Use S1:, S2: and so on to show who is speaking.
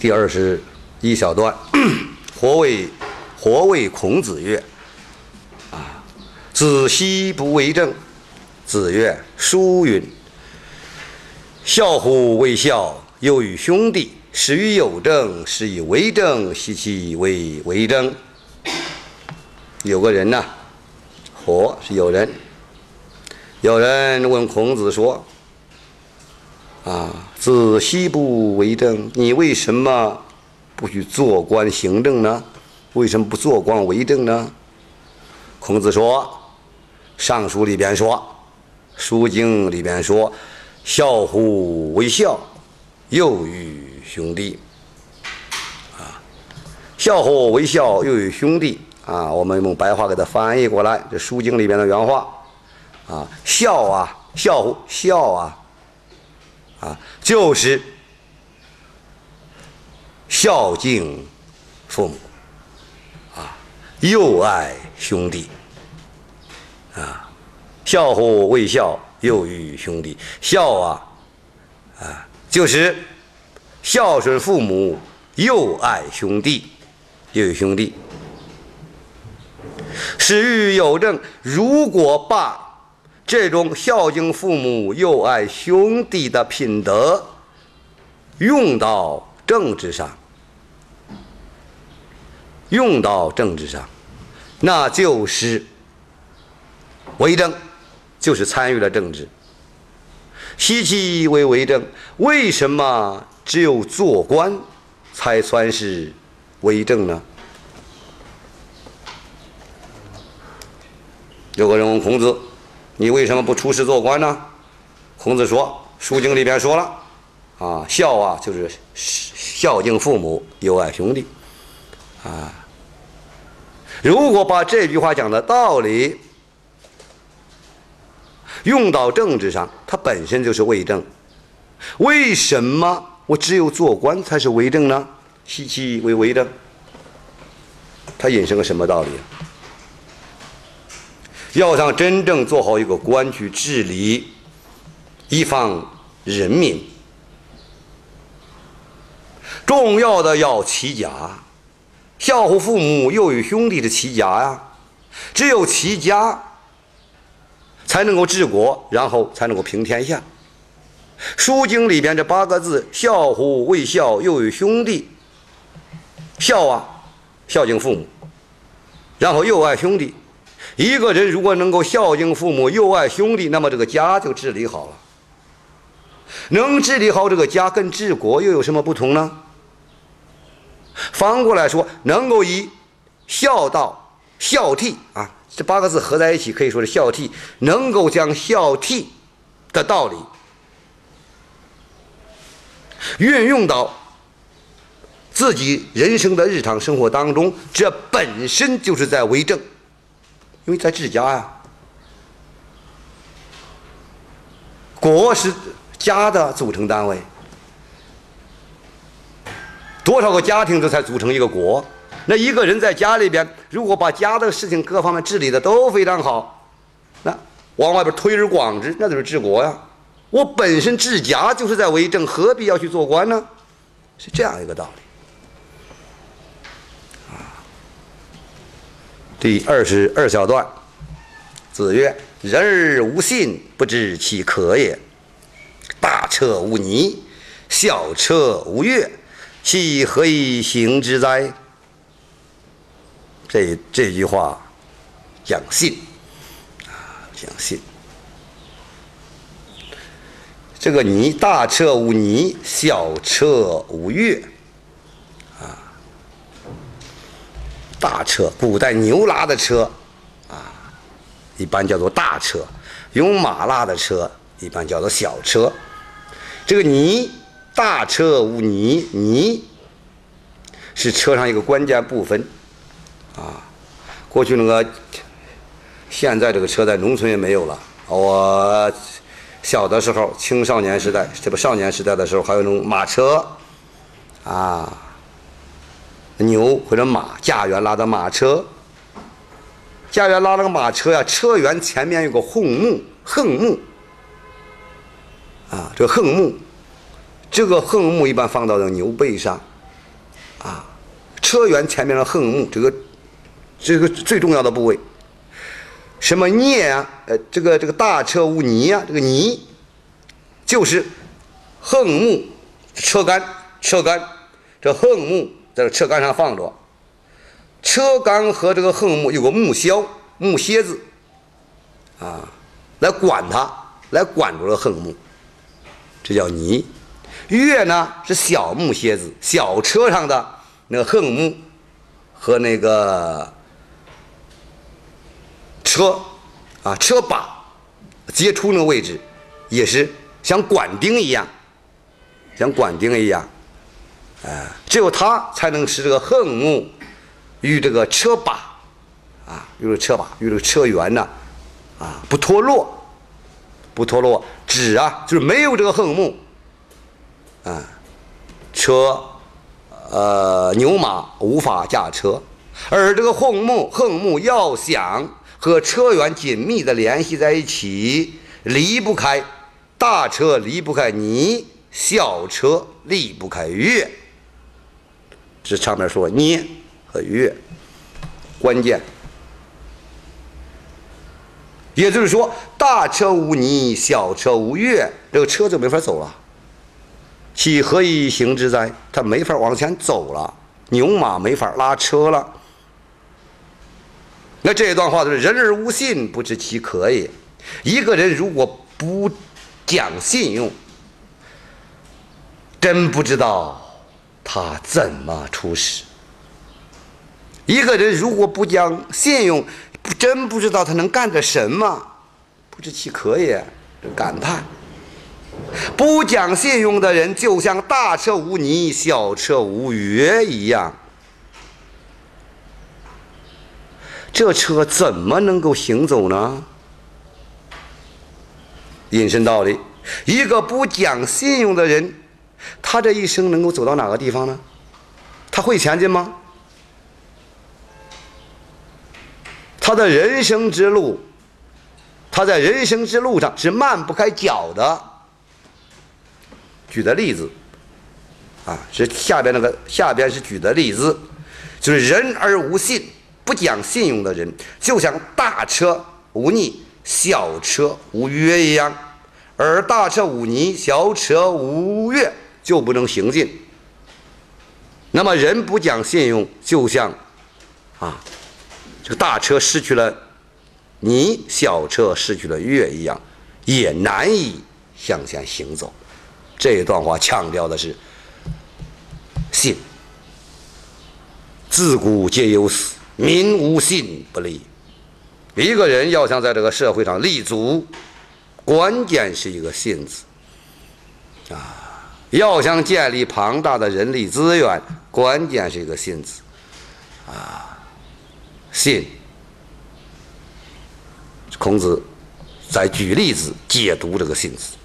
S1: 第二十一小段，或谓或谓孔子曰：“啊，子奚不为政？”子曰：“书云：‘孝乎为孝，又与兄弟。始于有政，是以为政。奚其为为政？’”有个人呐，或是有人，有人问孔子说：“啊，子奚不为政？你为什么不去做官行政呢？为什么不做官为政呢？”孔子说：“《尚书》里边说，《书经》里边说，孝乎为孝，又与兄弟。啊，孝乎为孝，又与兄弟。”啊，我们用白话给它翻译过来，这《书经》里边的原话，啊，孝啊，孝乎孝啊，啊，就是孝敬父母，啊，幼爱兄弟，啊，孝乎为孝，又与兄弟，孝啊，啊，就是孝顺父母，幼爱兄弟，又与兄弟。始于有政，如果把这种孝敬父母、幼爱兄弟的品德用到政治上，用到政治上，那就是为政，就是参与了政治。西岐为为政？为什么只有做官才算是为政呢？有个人问孔子：“你为什么不出仕做官呢？”孔子说：“《书经》里边说了，啊，孝啊，就是孝敬父母，友爱兄弟，啊。如果把这句话讲的道理用到政治上，它本身就是为政。为什么我只有做官才是为政呢？奚其为为政？它引申个什么道理？”要想真正做好一个官去治理一方人民，重要的要齐家，孝乎父母，又与兄弟的齐家呀。只有齐家，才能够治国，然后才能够平天下。《书经》里边这八个字：孝乎为孝，又与兄弟。孝啊，孝敬父母，然后又爱兄弟。一个人如果能够孝敬父母、又爱兄弟，那么这个家就治理好了。能治理好这个家，跟治国又有什么不同呢？反过来说，能够以孝道、孝悌啊这八个字合在一起，可以说是孝悌，能够将孝悌的道理运用到自己人生的日常生活当中，这本身就是在为政。因为在治家呀，国是家的组成单位，多少个家庭这才组成一个国？那一个人在家里边，如果把家的事情各方面治理的都非常好，那往外边推而广之，那就是治国呀。我本身治家就是在为政，何必要去做官呢？是这样一个道理。第二十二小段，子曰：“人而无信，不知其可也。大彻无泥，小彻无月，其何以行之哉？”这这句话讲信啊，讲信。这个泥大彻无泥，小彻无月。大车，古代牛拉的车，啊，一般叫做大车；用马拉的车，一般叫做小车。这个泥，大车无泥，泥是车上一个关键部分，啊，过去那个，现在这个车在农村也没有了。我小的时候，青少年时代，这不少年时代的时候，还有那种马车，啊。牛或者马驾辕拉的马车，驾辕拉了个马车呀，车辕前面有个横木，横木啊，这个横木，这个横木一般放到那牛背上，啊，车辕前面的横木，这个这个最重要的部位。什么聂啊？呃，这个这个大车无泥啊，这个泥就是横木车杆，车杆这横木在这车杆上放着，车杆和这个横木有个木销、木楔子啊，来管它，来管住了横木，这叫泥。月呢是小木楔子，小车上的那个横木和那个。车，啊，车把接触那个位置，也是像管钉一样，像管钉一样，哎，只有它才能使这个横木与这个车把，啊，与这个车把与这个车辕呢，啊，不脱落，不脱落。指啊，就是没有这个横木，啊，车，呃，牛马无法驾车，而这个横木，横木要想。和车辕紧密的联系在一起，离不开大车，离不开泥；小车离不开月。这上面说捏和月，关键。也就是说，大车无泥，小车无月，这个车就没法走了。其何以行之哉？它没法往前走了，牛马没法拉车了。那这一段话就是“人而无信，不知其可也”。一个人如果不讲信用，真不知道他怎么处事。一个人如果不讲信用，真不知道他能干点什么，不知其可也。感叹：不讲信用的人，就像大车无泥，小车无月一样。这车怎么能够行走呢？引申道理，一个不讲信用的人，他这一生能够走到哪个地方呢？他会前进吗？他的人生之路，他在人生之路上是迈不开脚的。举的例子，啊，是下边那个下边是举的例子，就是人而无信。不讲信用的人，就像大车无泥，小车无约一样；而大车无泥，小车无月，就不能行进。那么，人不讲信用，就像啊，这个大车失去了泥，小车失去了月一样，也难以向前行走。这一段话强调的是信，自古皆有死。民无信不立。一个人要想在这个社会上立足，关键是一个“信”字啊！要想建立庞大的人力资源，关键是一个“信”字啊！信。孔子在举例子解读这个“信”字。